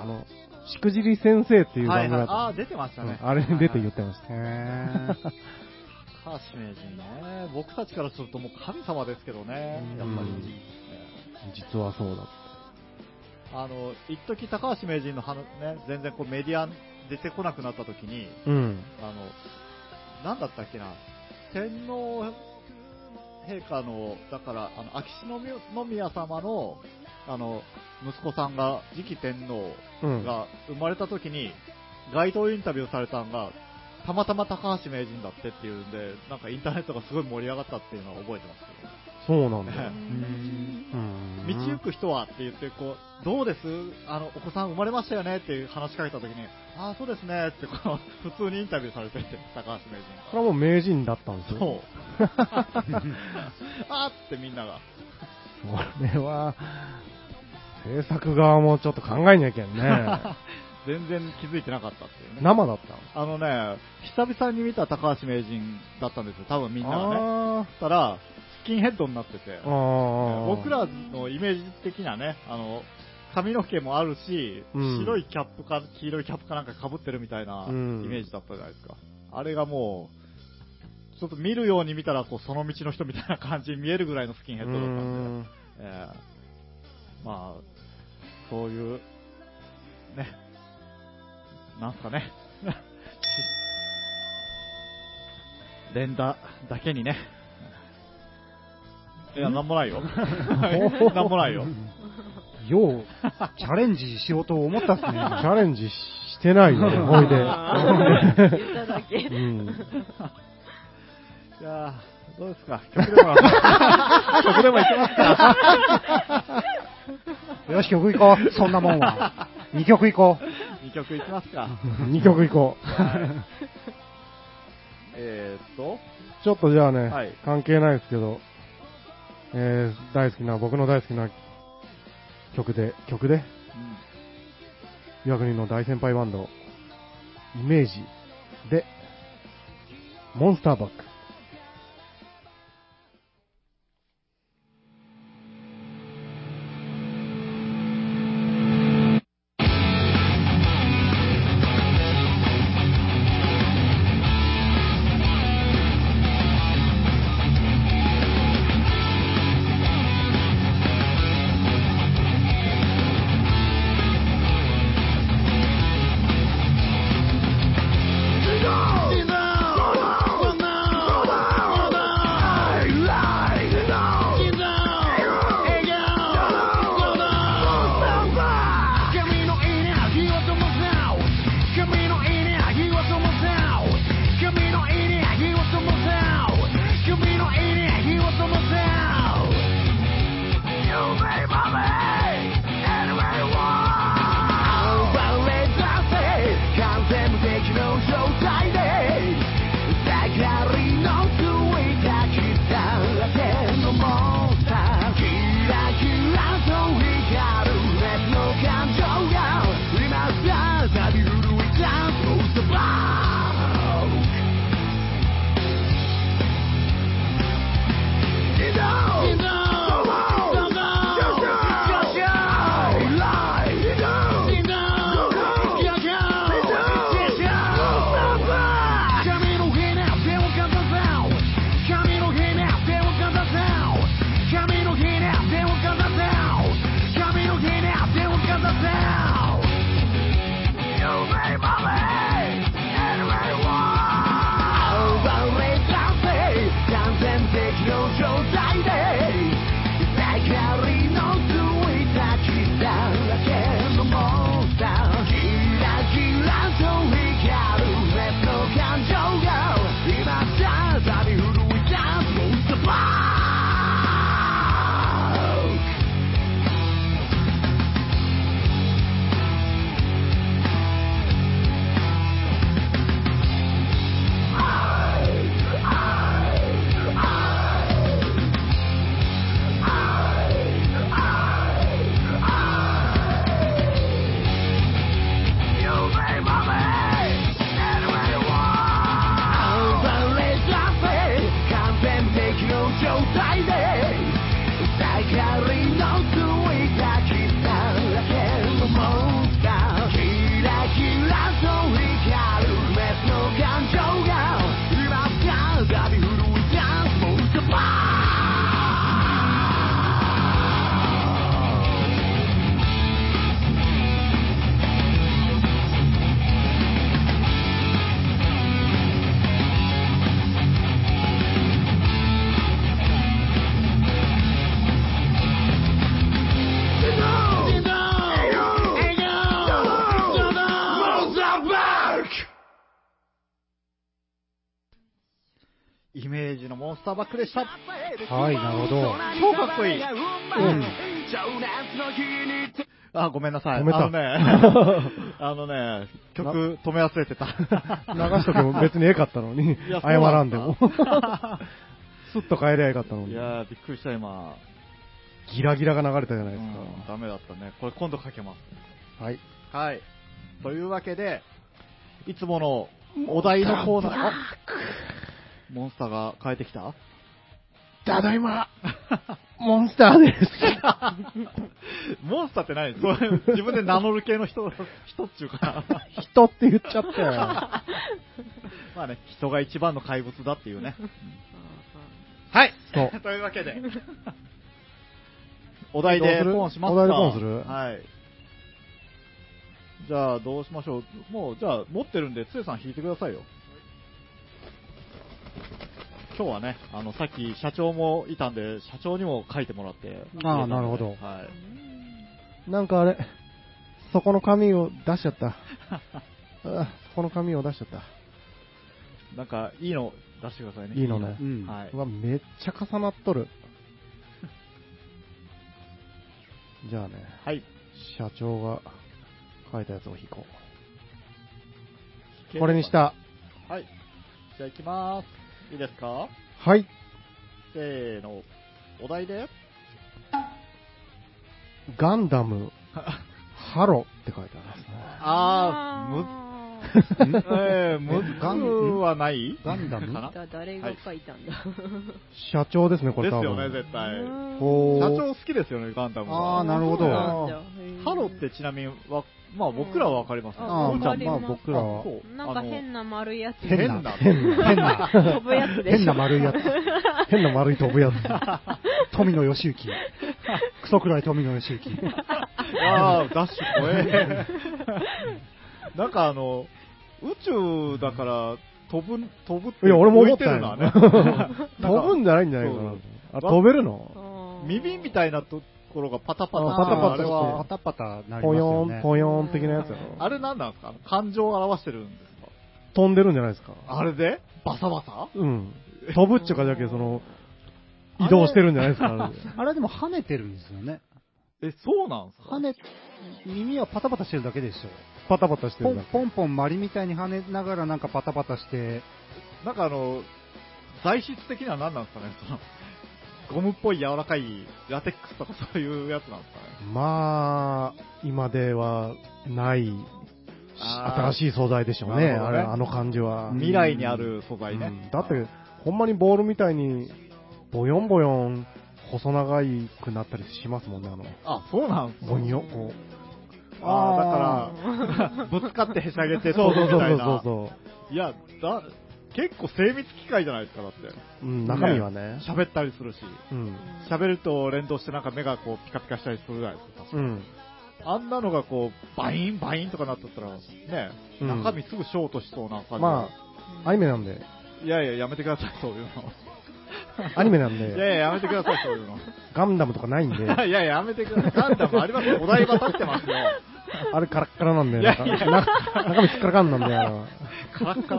あの、しくじり先生っていうはいはい。番組があっあー、出てましたね。た、あれに出て言ってましえ。へた。高橋名人ね。僕たちからするともう神様ですけどね。やっぱり。うん実はそうだ。あの、一時高橋名人の話ね、全然こうメディア出てこなくなった時に、うん。あの、なんだったっけな、天皇陛下の、だから、あの、秋篠宮様の、あの、息子さんが、次期天皇うん。が生まれた時に、街頭インタビューされたのが、たまたま高橋名人だってっていうんで、なんかインターネットがすごい盛り上がったっていうのは覚えてますけど、そうなんだ。道行く人はって言って、こう、どうです？あの、お子さん生まれましたよねっていう話しかけた時に、ああ、そうですねって、こう、普通にインタビューされてて、高橋名人これはもう名人だったんですよ。そう。あーってみんなが。これは、制作側もちょっと考えなきゃね。全然気づいてなかったっていうね。生だったあのね、久々に見た高橋名人だったんですよ、多分みんながね。あそしたら、スキンヘッドになってて。僕らのイメージ的なね、あの、髪の毛もあるし、うん。白いキャップか黄色いキャップかなんか被ってるみたいなイうん。メージだったじゃないですか。あれがもう、ちょっと見るように見たら、こう、その道の人みたいな感じに見えるぐらいのスキンヘッドだったんで、うん。ええまあ、そういう、ね、なんすかね。連打だけにね。いや、なんもないよ。なんもないよ。よう、チャレンジしようと思ったっすね。チャレンジしてないよ、思い出。あー言っただけ。うん。いやーどうですか？曲でも、曲でもいきますか？よし、曲行こう。そんなもんは。2曲行こう。2曲いきますか。2曲いこう。えーっと、ちょっとじゃあね、はい関係ないですけど、えー、大好きな、僕の大好きな曲で、曲で、岩国の大先輩バンド、イメージで、モンスターバック。ターバックでした。はい、なるほど。超かっこいい。うん。あ、ごめんなさい。止めたあのね、あのね、曲止め忘れてた。流しとけも別にええかったのに、謝らんでも。そうなんスッと帰りゃええかったのに。いやー、びっくりした、今。ギラギラが流れたじゃないですうんダメだったね。これ今度かけます。か。はい。はい。というわけで、いつものお題のコーナー、あモンスターが変えてきた？ただいま、モンスターです。モンスターって何？自分で名乗る系の人、人っていうか。人って言っちゃったよ。まあね、人が一番の怪物だっていうね。はい。そう というわけで、お題でポンしますかお題でポンする？はい。じゃあ、どうしましょう。もう、じゃあ、持ってるんで、つえさん引いてくださいよ。今日はね、あの、さっき社長もいたんで、社長にも書いてもらって。あーなるほどはい。なんかあれ、そこの紙を出しちゃった。あそこの紙を出しちゃった。なんか、いいの出してくださいね。いいのねうん。はいうわ、めっちゃ重なっとる。じゃあね、はい。社長が書いたやつを引こう。これにし。た。はい。じゃあ行きまーす。いいですか？はい。せーの。お題で？ガンダム、ハロって書いてありますね。あー、む、えー、むずガンはない？ガンダム？かな？だ誰が書いたんだ？社長ですね、これ多分。ですよね、絶対。おー社長好きですよね、ガンダムは。あーなるほどそうなんだへーハロってちなみにわ、まあ僕らはわかりますね。ああおうちゃんまあ僕らはあそうなんか変な丸いやつ。変な？変な。変な、飛ぶやつでしょ。変な丸いやつ。変な丸い飛ぶやつ。富野義行。クソくらい富野義行。ああ、ダッシュ怖え。なんかあの、宇宙だから飛ぶ、飛ぶっていや、俺も思って。るのはね。飛ぶんじゃないんじゃないかな飛べるの？耳みたいなところがパタパタ。あパタパタあれパは、タパタなりますポヨよねン、。ポヨン的なやつやろ。あれなんなんですか感情を表してるんですか？飛んでるんじゃないですか。あれで？バサバサ？うん。飛ぶっちゅうかだけその、移動してるんじゃないですか。あれであれでも跳ねてるんですよね。え、そうなんですか？跳ね、耳はパタパタしてるだけでしょ。パタパタしてるんだけ。ポンポンマリみたいに跳ねながらなんかパタパタして、なんかあの、材質的には何なんですかね？その、ゴムっぽい柔らかいラテックスとかそういうやつなんですかねまあ、今ではない、新しい素材でしょうね。ねあれ、あの感じは。未来にある素材ね。うんだって、ほんまにボールみたいに、ボヨンボヨン、細長いくなったりしますもんね、あの、あ、そうなんですかボニョ、こああ、だから、ぶつかってへしゃげう。てそうそうそうそういや、だ、結構精密機械じゃないですか、だって。う。うん、中身はね。喋ったりするし。うん。喋ると連動してなんか目がこうピカピカしたりするじゃないですか。うん。あんなのがこう、バインバインとかなっとったら、ね、うん中身すぐショートしそうな感じ。まあ、アニメなんで、いやいや、やめてください、そういうの。アニメなん いやいで、や、やめてください、そういうの。ガンダムとかないんで、いやいや、やめてください。ガンダムありますよ。お台場立ってますよ。あれカラッカラなんで、いやなんか、いやな中身すっからかんなんで、あの、カラッカ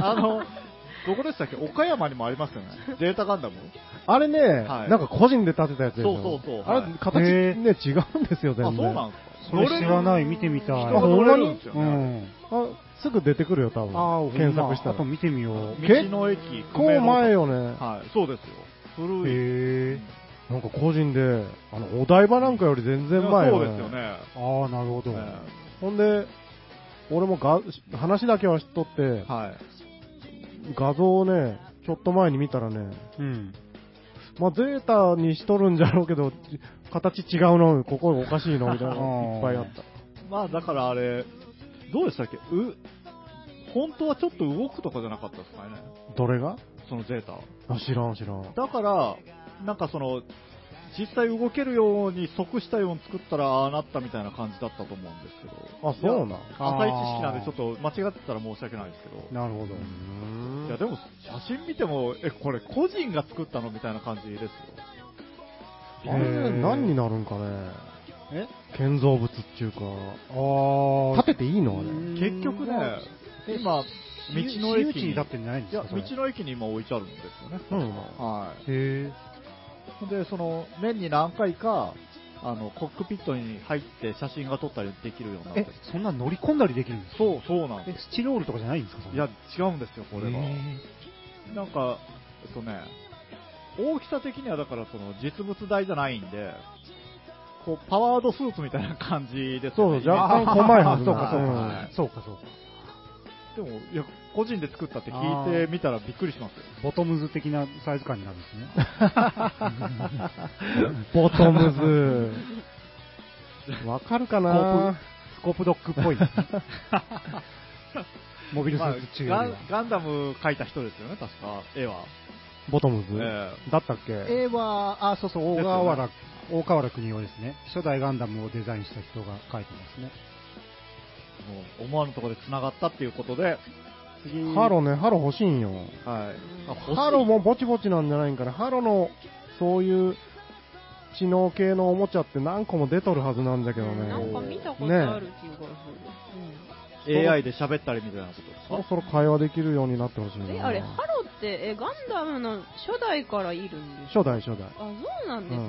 ラ。あの、どこでしたっけ？岡山にもありますよね。ゼータガンダム？あれね、はいなんか個人で建てたやつ。そうそうそうあれはい、形ね、へ違うんですよ、全然。あ、そうなんですか？それ知らない、見てみたい。人が乗れるんですようね。ん。あすぐ出てくるよ、多分。ああ、検索したら。あと見てみよう。道の駅。結構前よね。はい、そうですよ。古い。へえ。なんか個人で、あの、お台場なんかより全然前よ、そうですよ。ね。ああ、なるほど。えほんで、俺もが話だけは知っとってえ、はい。画像をね、ちょっと前に見たらね、うん。まあ、ゼータにしとるんじゃろうけど、形違うの、ここおかしいの、みたいなの いっぱいあった。まあ、だからあれ、どうでしたっけ？う、本当はちょっと動くとかじゃなかったですかね？どれが？そのゼータ。あ、知らん、知らん。だから、なんかその、実際動けるように即したように作ったらああなったみたいな感じだったと思うんですけど。あ、そうなん？浅い知識なんでちょっと間違ってたら申し訳ないですけど。なるほど。いやでも写真見ても、え、これ個人が作ったのみたいな感じですよ。あれ何になるんかね？え？建造物っていうか、ああ。建てていいの？あれ。結局ね、え今、道の駅に、いんいや、ですかそれ？道の駅に今置いてあるんですよね。うんはへえ。い。で、その、年に何回か、あの、コックピットに入って写真が撮ったりできるようになってえる。、そんな乗り込んだりできるんですか？そう、そうなんえです。、スチロールとかじゃないんですか？いや、違うんですよ、これが。へなんか、えっとね、大きさ的にはだからその実物大じゃないんで、こう、パワードスーツみたいな感じですよね。そう若干 細いはずそうか、そううんか。そうか、そうか。でも、いや、個人で作ったって聞いてみたらびっくりしますよ。ボトムズ的なサイズ感になるんですね。ボトムズ。わかるかな？スコープドッグっぽい。モビルスまあーツ中よガンりは。ガンダム描いた人ですよね、確か、絵は。ボトムズ、えだったっけ？絵は、あ、そうそう、大です河よ原、ね。。、、、、、、、、、、、、、、、、、、、、、、、、、、、、、、、、、、、、、、、、、、、、、、、、、、、、、、、、、、、、、、、、、、、、、、、、、、、、、、、、、、、、、、、、、、、、、、、、、、、、、、、、、、、、、、、、、、大河原国をデザインした人が描いてますね。う思わぬところで繋がったっていうことで、次。ハロね、ハロ欲しいんよ。はい。ハロもぼちぼちなんじゃないんかな。ハロの、そういう、知能系のおもちゃって何個も出とるはずなんだけどね。なんか見たことある気がする。AI で喋ったりみたいなことですか？そろそろ会話できるようになってほしいな。うんえ、あれ、ハロって、え、ガンダムの初代からいるんですか？初代初代。あ、そうなんですね。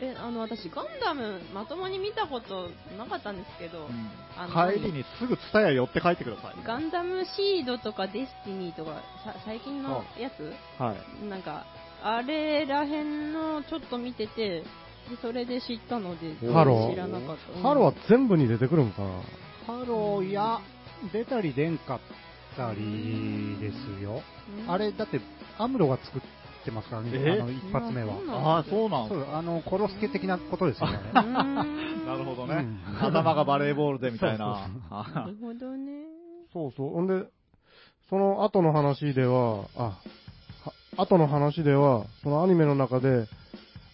え、あの、私、ガンダム、まともに見たことなかったんですけど、うんあの帰りにすぐツタヤ寄って帰ってください。ガンダムシードとかデスティニーとか、さ最近のやつ？はい。なんか、あれらへんのちょっと見てて、でそれで知ったので、ハロ知らなかった。ハロは全部に出てくるんかな。ハロは、出たり出んかったりですよ。うんあれ、だって、アムロが作ってますからね、え？あの、一発目は。ああ、そうなんそう、あの、コロスケ的なことですよね。なるほどね。うん頭がバレーボールでみたいな。なあるほどね。そうそう。ほんで、その後の話では、あ、は後の話では、そのアニメの中で、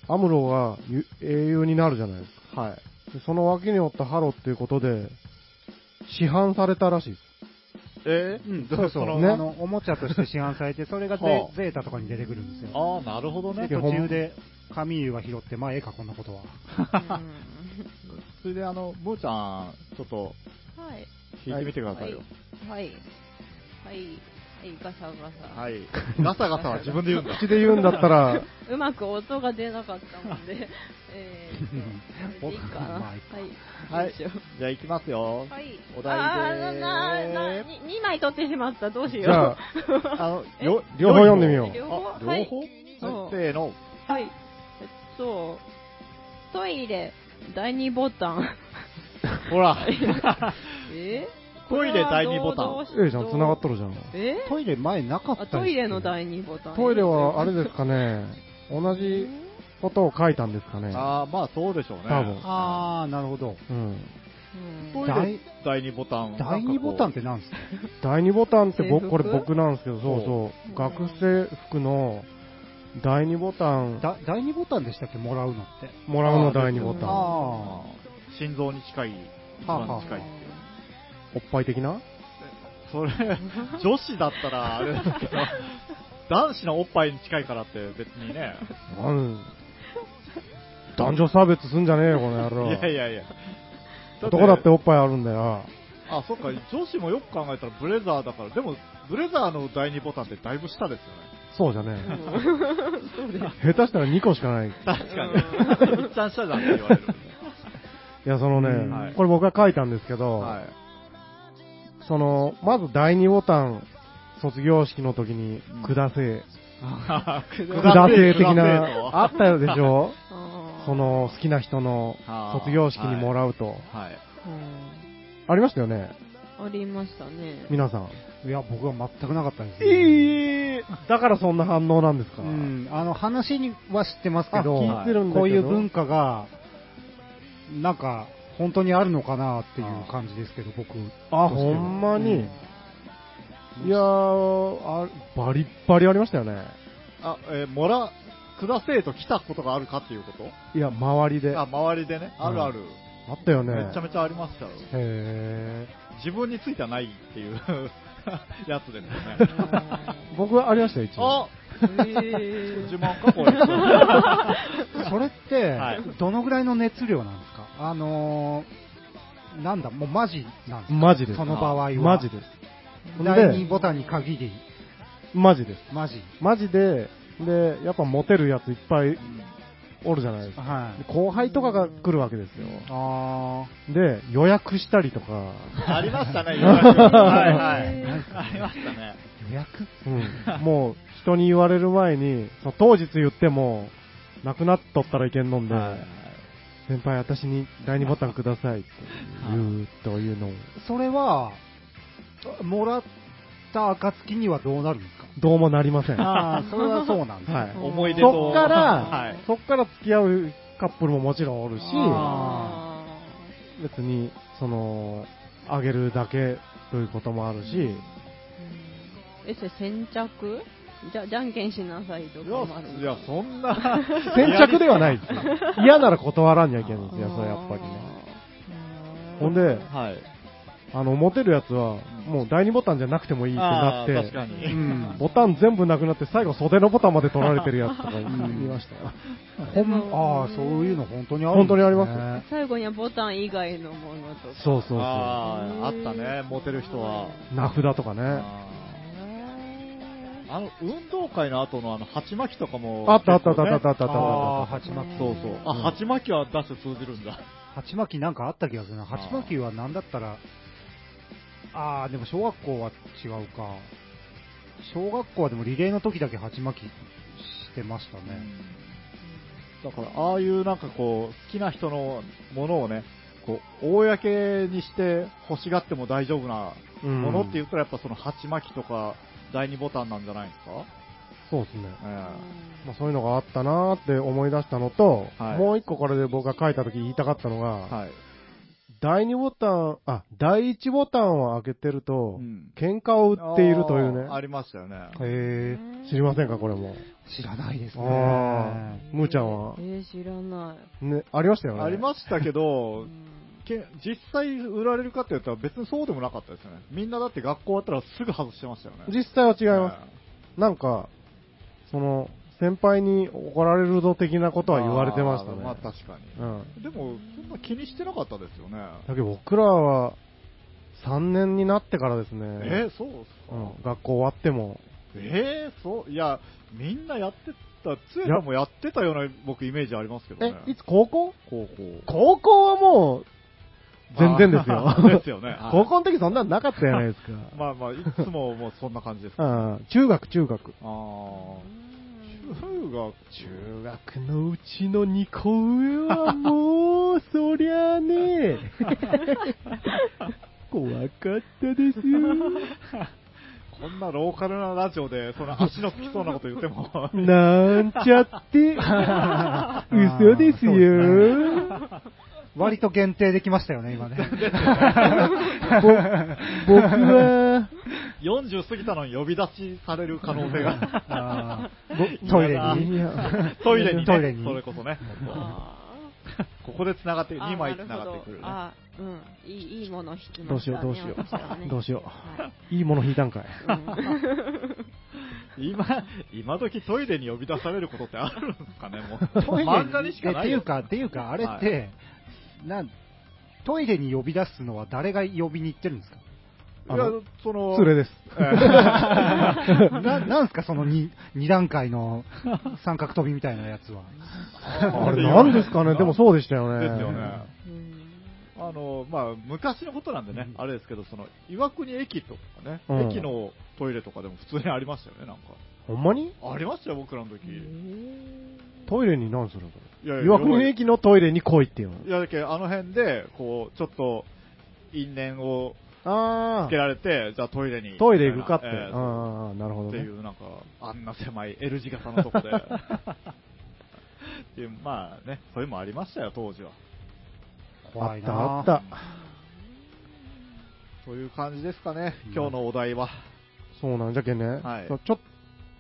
アムロがゆ英雄になるじゃないですか。はい。でその脇におったハロっていうことで、市販されたらしいです。えうん、そうそう、のねあの、おもちゃとして市販されて、それがゼはあゼータとかに出てくるんですよ。ああ、なるほどねで、。途中で、カミーユが拾って、まあ、ええか、こんなことは。それで、あの、ムーちゃん、ちょっと、うんはい。弾いてみてくださいよ。はい。はい。はい。はい、ガサガサ。はい。ガサガサは自分で言うんだ。口で言うんだったら、うまく音が出なかったもんで、えーいいかな。まあはい。はいじゃあ行きますよ。はい。お題であーな、な、に2枚取ってしまった。どうしよう。じゃあ、あの、両方読んでみよう両あ方はい両方？そうせーの。はい。えっと、トイレ、第2ボタン。ほら。え？トイレ第2ボタン。ええじゃん、繋がっとるじゃん。え？トイレ前なかったトイレの第2ボタン。トイレは、あれですかね、同じことを書いたんですかね。ああ、まあそうでしょうね。多分あー、なるほど。うん。うんトイレ第2ボタン。第2ボタンっって何ですか？第2ボタンって僕、これ僕なんですけど、そうそうう。ん学生服の第2ボタン、だ第2ボタンでしたっけ？もらうのって。もらうの第2ボタン。あ心臓に近い、一番近い。おっぱい的な？それ、女子だったらあれですけど、男子のおっぱいに近いからって別にね。なん男女差別すんじゃねえよ、この野郎。いやいやいや。男だっておっぱいあるんだよ。あ、そっか、女子もよく考えたらブレザーだから、でも、ブレザーの第2ボタンってだいぶ下ですよね。そうじゃね。え。下手したら2個しかない。い確かに。いっちゃん下じゃんって言われる。や、そのね、これ僕が書いたんですけど、はい。その、まず第2ボタン、卒業式の時にうん、くだせえ。くくだせえ的な、とあったでしょ？そ、の、好きな人の卒業式にもらうと。はい。うん。ありましたよね？ありましたね。皆さん。いや、僕は全くなかったです、ね。ええだからそんな反応なんですか、うん、あの話には知ってますけど。こういう文化が、なんか、本当にあるのかなっていう感じですけど、僕。あ、ほんまに。うんいやーあ、バリッバリありましたよね。あ、えーもら、くだせえと来たことがあるかっていうこと？いや、周りで。あ、あ周りでね。あるある。ったよね。めちゃめちゃありましたよ。へ自分についてはないっていう やつですよね。ー 僕はありましたよ、一応。あえー自慢かこれ。それってはい、どのぐらいの熱量なんですか？あのー、なんだ、もうマジなんですか？マジです。その場合は。マジです。第で2ボタンに限り、マジです。マジ。マジで、で、やっぱモテるやついっぱいおるじゃないですか。はい。で後輩とかが来るわけですよ。あで、予約したりとか、ありましたね、予約。はいはい。へーありましたね。ー、予約？うん、もう人に言われる前に、その当日言っても、なくなっとったらいけんのんで、はい先輩私に第2ボタンくださいって言うというのを、それは、もらった暁にはどうなるんですか？どうもなりません。はああ、それはそうなんですね。い。思い出と。そっから、はい。そっから付き合うカップルももちろんおるし、あ別に、その、あげるだけということもあるし、ーうんえ、それ先着？じゃ、じゃんけんしなさいといかもあるや、いやそんな。先着ではないですよ。嫌なら断らんにゃいけないんですよ、それやっぱりね。ほんで、はい。あの、持てるやつは、もう第2ボタンじゃなくてもいいってなって、確かに。うんボタン全部なくなって、最後袖のボタンまで取られてるやつとか言いましたよ。ほんああ、そういうの本当にあるん本当にありますね最後にはボタン以外のものとか。そうそうそう。ああ、あったね、モテる人は。名札とかね。あの、運動会の後のあの、鉢巻きとかも。あったあったあったあったあったあったあ。鉢巻き。そうそう。あ、鉢巻きは出して通じるんだ。鉢巻きなんかあった気がするな。鉢巻きはなんだったら、ああ、でも小学校は違うか。小学校はでもリレーの時だけ鉢巻きしてましたね。だから、ああいうなんかこう、好きな人のものをね、こう、公にして欲しがっても大丈夫なうんものって言ったらやっぱその鉢巻きとか第2ボタンなんじゃないですか、そうですね。えまあ、そういうのがあったなーって思い出したのと、はいもう一個これで僕が書いた時言いたかったのが、えはい。第2ボタン、あ、第1ボタンを開けてると、うん喧嘩を売っているというねあー。ありましたよね。へえ、知りませんか、これも。知らないですあね。ーむーちゃんは？えー、知らない。ね、ありましたよね。ありましたけどう、んけ実際売られるかって言ったら別にそうでもなかったですよね。みんなだって学校終わったらすぐ外してましたよね。実際は違います。なんか、その、先輩に怒られるぞ的なことは言われてましたね。あーまあ確かに。うん。でも、そんな気にしてなかったですよね。だけど僕らは、3年になってからですね。えーそうですか、うん、学校終わっても。えーそういや、みんなやってた、つえさんもやってたような僕イメージありますけどね。え、いつ高校？高校。高校はもう、全然ですよ ですよね。はい高校の時そんなのなかったじゃないですか。まあまあ、いつももうそんな感じですか。うん、中学、中学。ああ。中学、中学のうちの2個上はもう、そりゃあね、怖かったですよ。こんなローカルなラジオで、その足のつきそうなこと言っても、なんちゃって、嘘ですよ。割と限定できましたよね、今ね。僕は、40過ぎたのに呼び出しされる可能性が。トイレいに。や トイレにね、トイレにそれこそね。あここで繋がって、ー2枚繋がってくるね。あーうん。いい、いいもの引きどうしよう、ましたね。どうしよう。どうしよはう。いいもの引いたんかい。今、今時トイレに呼び出されることってあるんですかね、もう。トイレ漫画にしかないっていうか、っていうか、あれって、なん、トイレに呼び出すのは誰が呼びに行ってるんですか？いやその、それです。ええな なんすか、その 2, 二段階の三角飛びみたいなやつは？あれ、なんですかね、でもそうでしたよね。ですよね。うんあの、まあ、昔のことなんでね、あれですけど、その、岩国駅とかね、うん駅のトイレとかでも普通にありましたよね、なんか。ほんまに？ありましたよ、僕らの時。トイレに何するの？いやいや岩国駅のトイレに来いっていうの？いや、だけどあの辺で、こう、ちょっと、因縁をあつけられて、じゃあトイレに。あ、トイレ行くかって。ええああ、なるほどね。っていう、なんか、あんな狭い L 字型のとこで。っていうまあね、そういうのもありましたよ、当時は。怖いなあった、あった。そういう感じですかね、今日のお題は。そうなんじゃけんね。はいちょ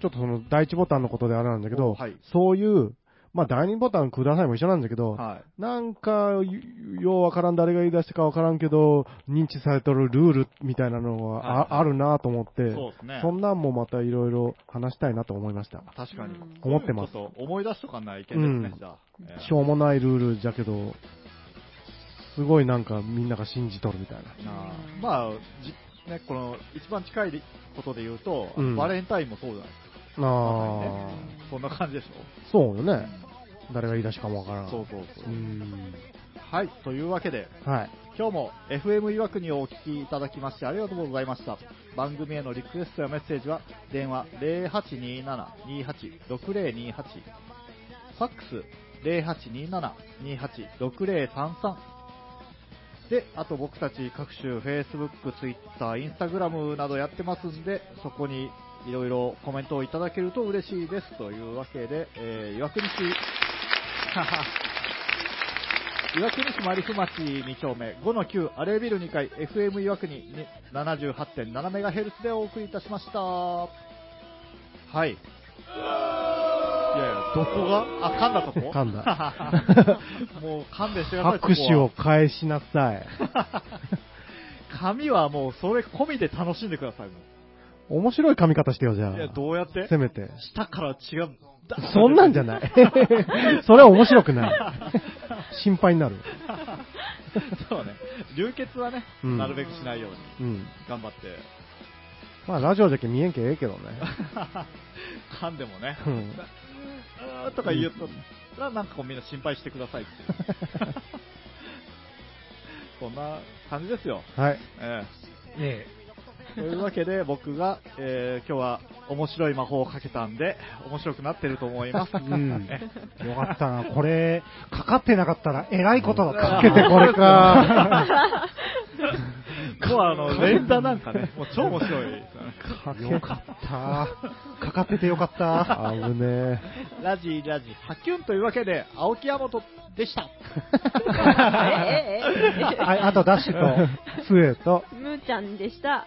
ちょっとその第一ボタンのことであれなんだけど、おはいそういう、まあ第二ボタンくださいも一緒なんだけど、はい。なんか、よようわからん、誰が言い出したかわからんけど、認知されとるルールみたいなのがあ,、はいあるなと思って、そうですね。そんなんもまたいろいろ話したいなと思いました。確かに。うん思ってますちょっと思い出しとかない意見ですね、うんじゃあ。ええしょうもないルールじゃけど、すごいなんかみんなが信じとるみたいな。なあまあ、じね、この、一番近いことで言うと、うんバレンタインもそうじゃないですか。あまそんな感じでしょ？そうよね。誰が言い出しかもわからん。そうそうそうう。ん。はい、というわけで、はい。今日も FM 岩国をお聞きいただきましてありがとうございました。番組へのリクエストやメッセージは、電話0827-28-6028、ファックス0827-28-6033、で、あと僕たち各種 Facebook、Twitter、Instagram などやってますんで、そこにいろいろコメントをいただけると嬉しいです。というわけで、えー、岩国市、岩国市マリフ町2丁目5-9アレービル2階 FM 岩国に 78.7MHz でお送りいたしました。はい。いやいや、どこが？あ、噛んだとこ？噛んだ。もう勘弁してください。拍手を返しなさい。髪 はもうそれ込みで楽しんでください、も面白い髪型してよ、じゃう。いや、あ。どうやって？せめて。下から血が、ダーンそんなんじゃない。それは面白くない。心配になる。そうね。流血はね、うんなるべくしないようにうん。頑張って。まあ、ラジオじゃけ見えんけええけどね。噛んでもね、うんうーとか言うと、らなんかこうみんな心配してくださいっていう。そんな感じですよ。はい。えええ というわけで僕が、えー今日は面白い魔法をかけたんで、面白くなってると思います。うん。よかったな。これ、かかってなかったら、えらいことだったな。かけてこれか。もうあの、連打なんかね、もう超面白いですよかった。かかっててよかった。あぶねラジラジ、ハキュンというわけで、青木山本でした。ええええはい、あとダッシュと、え。スエと、むーちゃんでした。